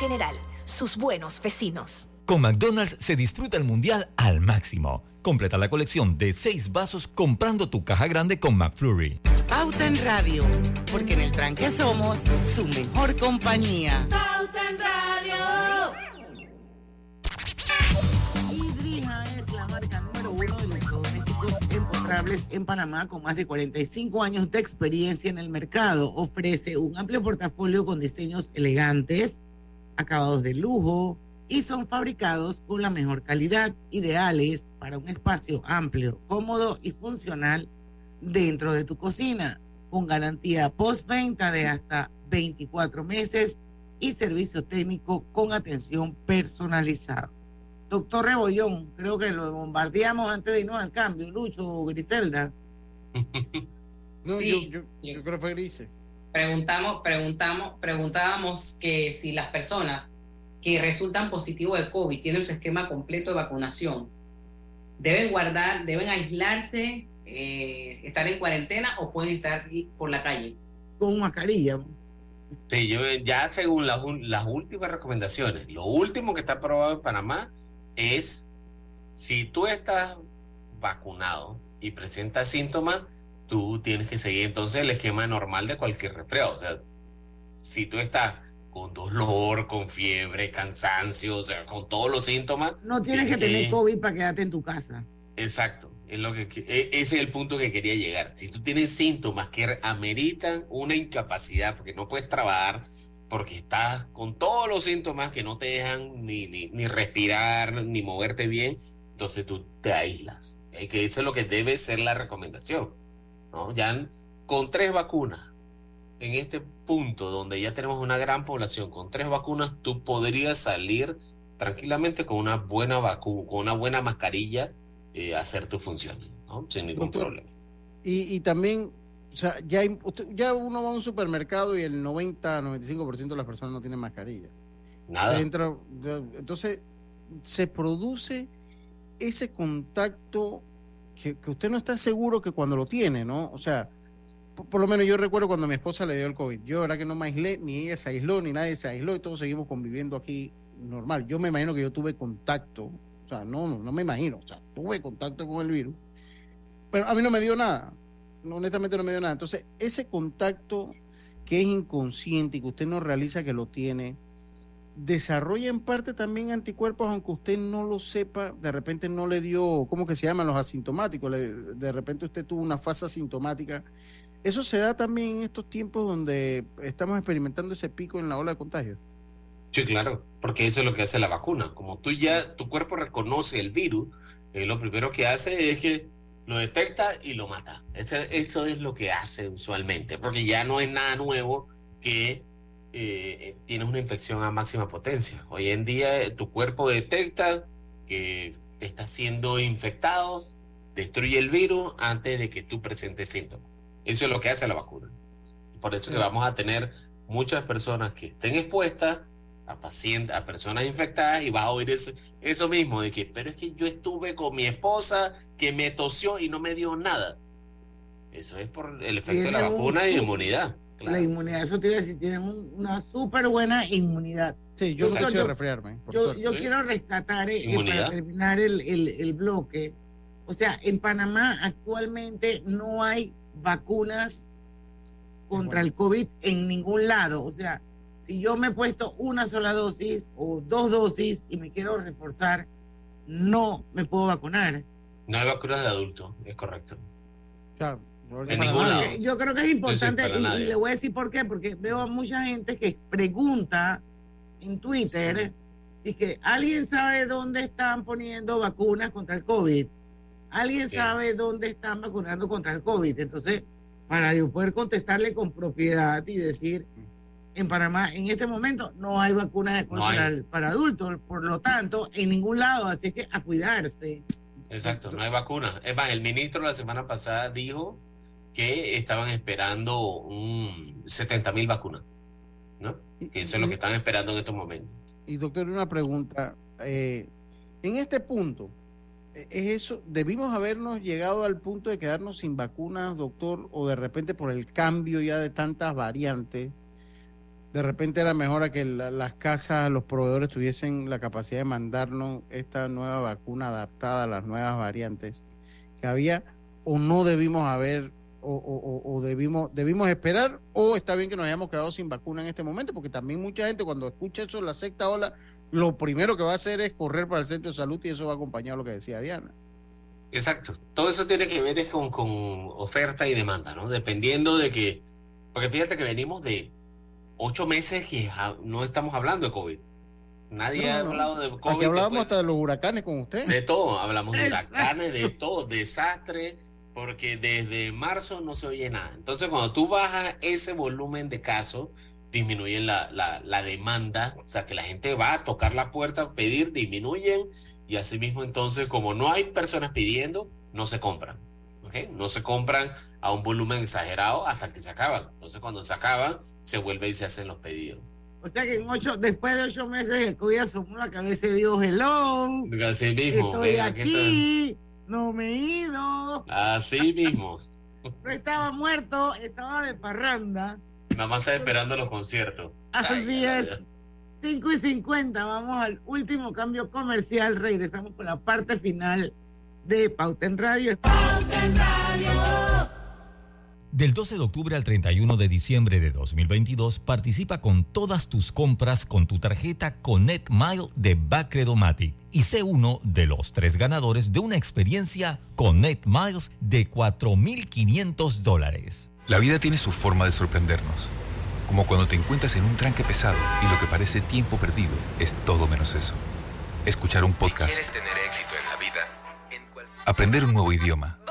General, sus buenos vecinos. Con McDonald's se disfruta el mundial al máximo. Completa la colección de seis vasos comprando tu caja grande con McFlurry. Pauta en Radio, porque en el tranque somos su mejor compañía. Pauta en Radio. Hidrija es la marca número uno de electrodomésticos empotrables en Panamá con más de 45 años de experiencia en el mercado. Ofrece un amplio portafolio con diseños elegantes, acabados de lujo y son fabricados con la mejor calidad, ideales para un espacio amplio, cómodo y funcional dentro de tu cocina, con garantía postventa de hasta 24 meses y servicio técnico con atención personalizada. Doctor Rebollón, creo que lo bombardeamos antes de irnos al cambio, Lucho, Griselda. [LAUGHS] No, Sí, yo, yo, yo creo que fue Grise. Preguntamos, preguntamos, preguntábamos que si las personas que resultan positivos de COVID tienen su esquema completo de vacunación, deben guardar, deben aislarse, eh, estar en cuarentena o pueden estar por la calle. Con mascarilla. Sí, yo, ya según las, las últimas recomendaciones, lo último que está aprobado en Panamá es si tú estás vacunado y presentas síntomas, tú tienes que seguir entonces el esquema normal de cualquier resfriado. O sea, si tú estás con dolor, con fiebre, cansancio, o sea, con todos los síntomas. No tienes que tener COVID para quedarte en tu casa. Exacto, es lo que, que- e- ese es el punto que quería llegar. Si tú tienes síntomas que ameritan una incapacidad porque no puedes trabajar, porque estás con todos los síntomas que no te dejan ni, ni, ni respirar, ni moverte bien, entonces tú te aíslas. Que eso es lo que debe ser la recomendación. ¿No? Ya con tres vacunas, en este punto donde ya tenemos una gran población, con tres vacunas, tú podrías salir tranquilamente con una buena vacuna, con una buena mascarilla, eh, hacer tus funciones, ¿no? Sin ningún Doctor, problema. Y, y también, o sea, ya, hay- usted- ya uno va a un supermercado y el 90-95% de las personas no tienen mascarilla. Nada. Entra- entonces, se produce ese contacto que, usted no está seguro que cuando lo tiene, ¿no? O sea, por, lo menos yo recuerdo cuando mi esposa le dio el COVID. Yo, verdad que no me aislé, ni ella se aisló, ni nadie se aisló, y todos seguimos conviviendo aquí normal. Yo me imagino que yo tuve contacto, o sea, no, no, no me imagino, o sea, tuve contacto con el virus, pero a mí no me dio nada. Honestamente no me dio nada. Entonces, ese contacto que es inconsciente y que usted no realiza que lo tiene, desarrolla en parte también anticuerpos, aunque usted no lo sepa, de repente no le dio, ¿cómo que se llaman los asintomáticos? De repente usted tuvo una fase asintomática. Eso se da también en estos tiempos donde estamos experimentando ese pico en la ola de contagio. Sí, claro, porque eso es lo que hace la vacuna. Como tú ya, tu cuerpo reconoce el virus, eh, lo primero que hace es que lo detecta y lo mata. Eso es lo que hace usualmente, porque ya no es nada nuevo que eh, tienes una infección a máxima potencia. Hoy en día eh, tu cuerpo detecta que te está siendo infectado, destruye el virus antes de que tú presentes síntomas. Eso es lo que hace la vacuna. Por eso que vamos a tener muchas personas que estén expuestas a pacientes, a personas infectadas y vas a oír ese- eso mismo de que, pero es que yo estuve con mi esposa que me tosió y no me dio nada. Eso es por el efecto de la vacuna y su- La inmunidad, eso te iba a decir, tienen un- una súper buena inmunidad. Sí, yo no quise resfriarme. Yo, quiero rescatar, eh, eh, para terminar el, el- el bloque, o sea, en Panamá actualmente no hay vacunas contra el COVID en ningún lado. O sea, si yo me he puesto una sola dosis o dos dosis y me quiero reforzar, no me puedo vacunar. No hay vacunas de adultos, es correcto. Claro, En ningún lado. Yo creo que es importante para y- le voy a decir por qué, porque veo a mucha gente que pregunta en Twitter y que alguien sabe dónde están poniendo vacunas contra el COVID. Alguien Sí. sabe dónde están vacunando contra el COVID. Entonces, para yo poder contestarle con propiedad y decir, en Panamá en este momento no hay vacunas de contra hay. el- para adultos, por lo tanto, en ningún lado, así es que a cuidarse. Exacto, no hay vacuna. Es más, el ministro la semana pasada dijo que estaban esperando un 70 mil vacunas, ¿no? Que eso es lo que están esperando en estos momentos. Y doctor, una pregunta. eh, en este punto, eh, ¿es eso? ¿Debimos habernos llegado al punto de quedarnos sin vacunas, doctor? ¿O de repente por el cambio ya de tantas variantes, de repente era mejor a que la- las casas, los proveedores tuviesen la capacidad de mandarnos esta nueva vacuna adaptada a las nuevas variantes que había? ¿O no debimos haber, o, o- o- o debimos, debimos esperar? ¿O está bien que nos hayamos quedado sin vacuna en este momento? Porque también mucha gente cuando escucha eso, la sexta ola, lo primero que va a hacer es correr para el centro de salud y eso va acompañado de lo que decía Diana. Exacto. Todo eso tiene que ver es con, con oferta y demanda, ¿no? Dependiendo de que, porque fíjate que venimos de ocho meses que no estamos hablando de COVID. Nadie No, ha no. hablado de Aquí COVID. hablábamos después- hasta de los huracanes con usted. De todo, hablamos de [LAUGHS] huracanes, de todo, desastre, porque desde marzo no se oye nada. Entonces, cuando tú bajas ese volumen de casos, disminuyen la, la, la demanda, o sea, que la gente va a tocar la puerta, pedir, disminuyen, y asimismo, entonces, como no hay personas pidiendo, no se compran. ¿ok? No se compran a un volumen exagerado hasta que se acaban. Entonces, cuando se acaban, se vuelve y se hacen los pedidos. O sea que en ocho, después de ocho meses el COVID asomó la cabeza y dijo, hello, Así mismo, estoy ven, aquí está. aquí, no me he ido, Así mismo. [LAUGHS] no estaba muerto, estaba de parranda. mamá está esperando los conciertos. Así Ay, es. 5 y 50, vamos al último cambio comercial. Regresamos con la parte final de Pauta en Radio. Del 12 de octubre al 31 de diciembre de 2022, participa con todas tus compras con tu tarjeta Connect Mile de Bacredomatic y sé uno de los tres ganadores de una experiencia Connect Miles de 4.500 dólares. La vida tiene su forma de sorprendernos. Como cuando te encuentras en un tranque pesado y lo que parece tiempo perdido es todo menos eso. Escuchar un podcast. tener éxito en la vida? Aprender un nuevo idioma.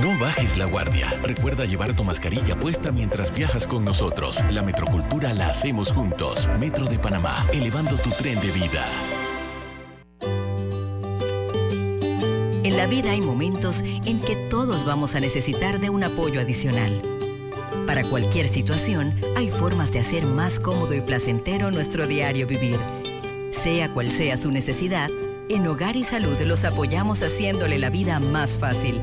No bajes la guardia. Recuerda llevar tu mascarilla puesta mientras viajas con nosotros. La metrocultura la hacemos juntos. Metro de Panamá, elevando tu tren de vida. En la vida hay momentos en que todos vamos a necesitar de un apoyo adicional. Para cualquier situación, hay formas de hacer más cómodo y placentero nuestro diario vivir. Sea cual sea su necesidad, en Hogar y Salud los apoyamos haciéndole la vida más fácil,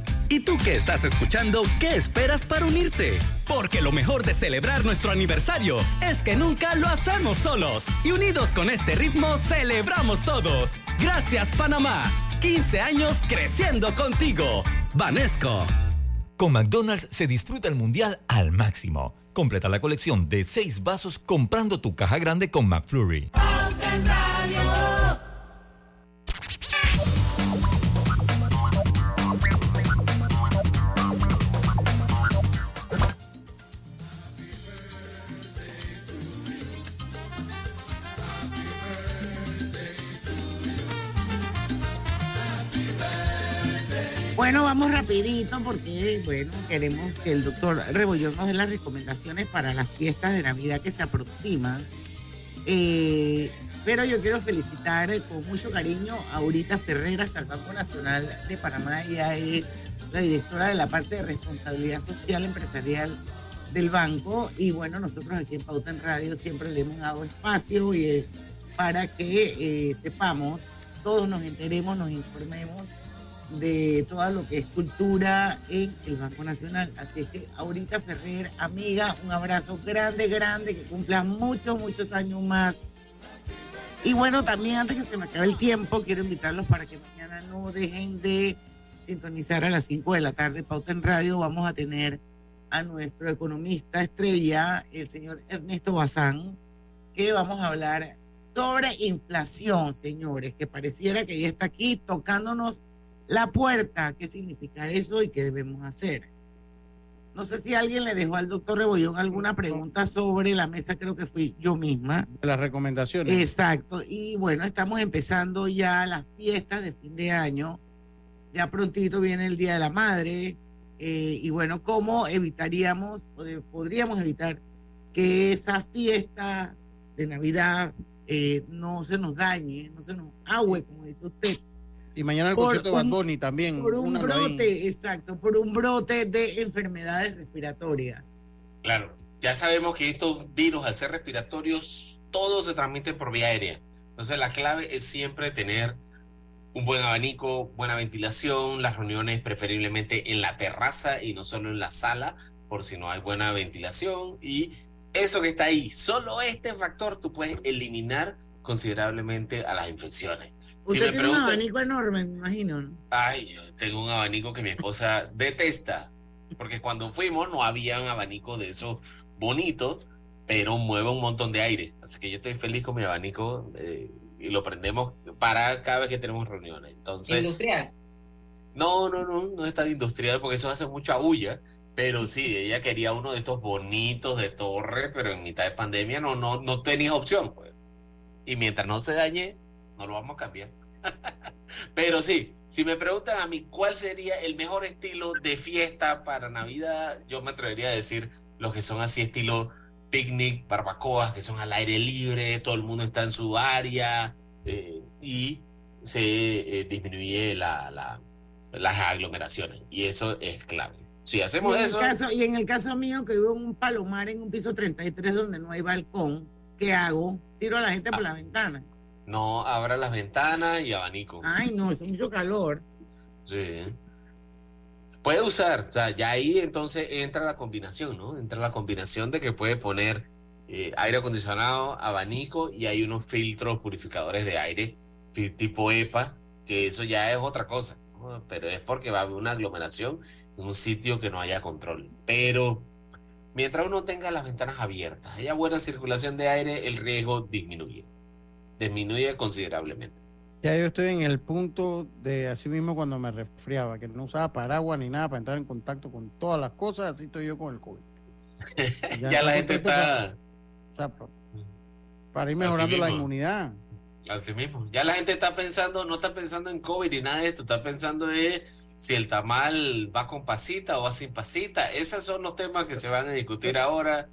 ¿Y tú que estás escuchando, qué esperas para unirte? Porque lo mejor de celebrar nuestro aniversario es que nunca lo hacemos solos. Y unidos con este ritmo, celebramos todos. Gracias, Panamá. 15 años creciendo contigo. Vanesco. Con McDonald's se disfruta el mundial al máximo. Completa la colección de 6 vasos comprando tu caja grande con McFlurry. Rapidito porque, bueno, queremos que el doctor Rebollón nos dé las recomendaciones para las fiestas de Navidad que se aproximan. Eh, pero yo quiero felicitar con mucho cariño a Aurita Ferreras, del Banco Nacional de Panamá. Ella es la directora de la parte de responsabilidad social empresarial del banco. Y bueno, nosotros aquí en Pauta en Radio siempre le hemos dado espacio y, eh, para que eh, sepamos, todos nos enteremos, nos informemos de todo lo que es cultura en el Banco Nacional. Así que Aurita Ferrer, amiga, un abrazo grande, grande, que cumpla muchos, muchos años más Y bueno, también antes que se me acabe el tiempo, quiero invitarlos para que mañana no dejen de sintonizar a las 5 de la tarde Pauta en Radio. Vamos a tener a nuestro economista estrella, el señor Ernesto Bazán, que vamos a hablar sobre inflación, señores, que pareciera que ya está aquí tocándonos la puerta. ¿Qué significa eso y qué debemos hacer? No sé si alguien le dejó al doctor Rebollón alguna pregunta sobre la mesa, creo que fui yo misma. De las recomendaciones. Exacto. Y bueno, estamos empezando ya las fiestas de fin de año. Ya prontito viene el Día de la Madre. eh, y bueno, ¿cómo evitaríamos o de- podríamos evitar que esa fiesta de Navidad eh, no se nos dañe, no se nos agüe, como dice usted? Y mañana el concierto de Bad un- Bunny también. Por un brote, exacto, por un brote de enfermedades respiratorias. Claro, ya sabemos que estos virus, al ser respiratorios, todos se transmiten por vía aérea. Entonces, la clave es siempre tener un buen abanico, buena ventilación, las reuniones preferiblemente en la terraza y no solo en la sala, por si no hay buena ventilación. Y eso que está ahí, solo este factor tú puedes eliminar considerablemente a las infecciones. Si Usted me tiene un preguntan- abanico enorme, me imagino. ¿no? Ay, yo tengo un abanico que mi esposa [LAUGHS] detesta, porque cuando fuimos no había un abanico de esos bonitos, pero mueve un montón de aire. Así que yo estoy feliz con mi abanico eh, y lo prendemos para cada vez que tenemos reuniones. Entonces, Industrial. no, no, no, no es tan industrial porque eso hace mucha bulla. Pero sí, ella quería uno de estos bonitos de torre, pero en mitad de pandemia no, no, no tenía opción. Pues. Y mientras no se dañe, no lo vamos a cambiar. [LAUGHS] Pero sí, si me preguntan a mí cuál sería el mejor estilo de fiesta para Navidad, yo me atrevería a decir los que son así estilo picnic, barbacoas, que son al aire libre, todo el mundo está en su área eh, y se eh, disminuye la, la- las aglomeraciones. Y eso es clave. Si hacemos y, en eso, el caso, y en el caso mío, que vivo en un palomar en un piso 33 donde no hay balcón, ¿qué hago? Tiro a la gente Ah. por la ventana. No abra las ventanas y abanico. Ay, no, es mucho calor. Sí. Puede usar, o sea, ya ahí entonces entra la combinación, ¿no? Entra la combinación de que puede poner eh, aire acondicionado, abanico y hay unos filtros purificadores de aire tipo EPA, que eso ya es otra cosa, ¿no? Pero es porque va a haber una aglomeración en un sitio que no haya control. Pero mientras uno tenga las ventanas abiertas, haya buena circulación de aire, el riesgo disminuye, disminuye considerablemente. Ya yo estoy en el punto de así mismo cuando me resfriaba, que no usaba paraguas ni nada para entrar en contacto con todas las cosas, así estoy yo con el COVID. [LAUGHS] ya la gente está... Para ir mejorando la inmunidad. Así mismo. Ya la gente está pensando, no está pensando en COVID ni nada de esto, está pensando en si el tamal va con pasita o va sin pasita. Esos son los temas que se van a discutir ahora.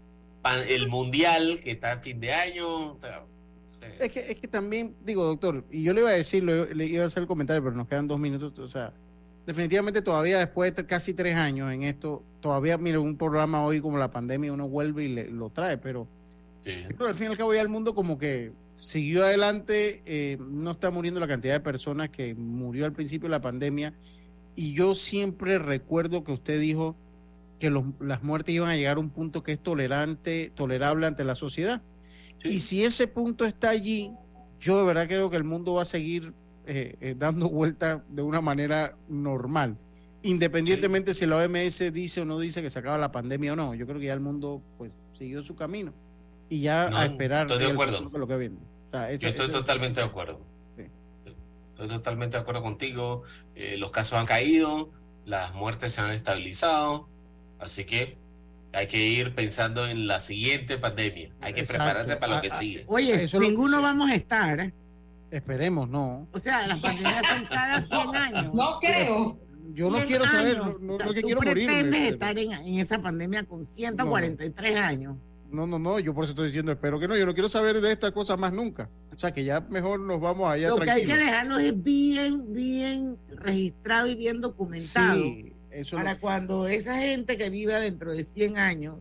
El mundial que está a fin de año. o sea, Es que, es que también, digo, doctor, y yo le iba a decir, le, le iba a hacer el comentario, pero nos quedan dos minutos. O sea, definitivamente todavía después de casi tres años en esto, todavía, mire, un programa hoy como la pandemia, uno vuelve y le- lo trae, pero sí. Pero al fin y al cabo ya el mundo como que siguió adelante, eh, no está muriendo la cantidad de personas que murió al principio de la pandemia. Y yo siempre recuerdo que usted dijo que los- las muertes iban a llegar a un punto que es tolerante, tolerable ante la sociedad. Y si ese punto está allí, yo de verdad creo que el mundo va a seguir eh, eh, dando vueltas de una manera normal. Independientemente si la OMS dice o no dice que se acaba la pandemia o no, yo creo que ya el mundo pues siguió su camino y ya No, a esperar estoy de acuerdo. lo que viene. O sea, ese- Yo estoy ese- totalmente de acuerdo. Estoy totalmente de acuerdo contigo. Eh, los casos han caído, las muertes se han estabilizado, así que hay que ir pensando en la siguiente pandemia. Hay que Exacto. prepararse para lo que Ah, ah, sigue. Oye, Eso ninguno vamos a estar. Esperemos, no. O sea, las pandemias son cada [LAUGHS] 100 años. No creo. Yo no 100 quiero saber, años. no, no, no que tú quiero pretendes estar en, en esa pandemia con 143 años. No, no, no, yo por eso estoy diciendo, espero que no, yo no quiero saber de esta cosa más nunca. O sea, que ya mejor nos vamos allá Lo que hay que tranquilos. dejarlo es bien, bien registrado y bien documentado. Sí, eso para lo- cuando esa gente que viva dentro de 100 años.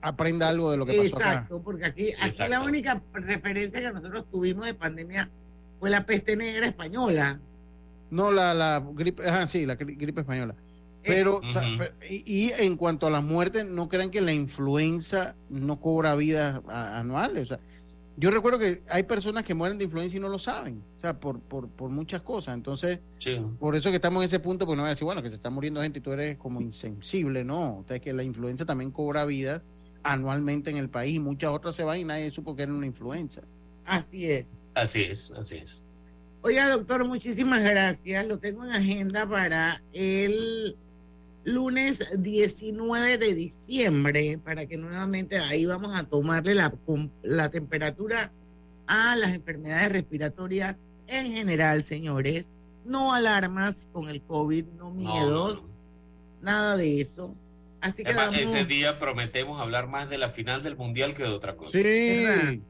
aprenda algo de lo que pasó acá. Exacto, porque aquí, aquí la única referencia que nosotros tuvimos de pandemia fue la peste negra española. No, la, la gripe, ajá, sí, la gri- gripe española. Pero, y, y en cuanto a las muertes, no crean que la influenza no cobra vidas anuales. O sea, Yo recuerdo que hay personas que mueren de influenza y no lo saben, o sea, por, por, por muchas cosas. Entonces, Sí. por eso que estamos en ese punto, pues no voy a decir, bueno, que se está muriendo gente y tú eres como insensible, no. O sea, es que la influenza también cobra vida anualmente en el país y muchas otras se van y nadie supo que era una influenza. Así es. Así es, así es. Oiga, doctor, muchísimas gracias. Lo tengo en agenda para el lunes 19 de diciembre, para que nuevamente ahí vamos a tomarle la, la temperatura a las enfermedades respiratorias en general, señores. No alarmas con el COVID, no miedos, nada de eso. Así que Además, vamos. ese día prometemos hablar más de la final del mundial que de otra cosa. Sí.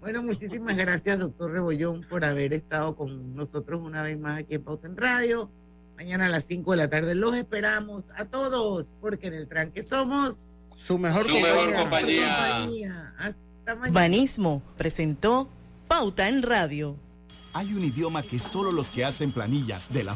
Bueno, muchísimas gracias, doctor Rebollón, por haber estado con nosotros una vez más aquí en Pauta en Radio. Mañana a las 5 de la tarde los esperamos a todos, porque en el tranque somos su mejor Su mejor compañía. compañía. Hasta mañana. Banismo presentó Pauta en Radio. Hay un idioma que solo los que hacen planillas de la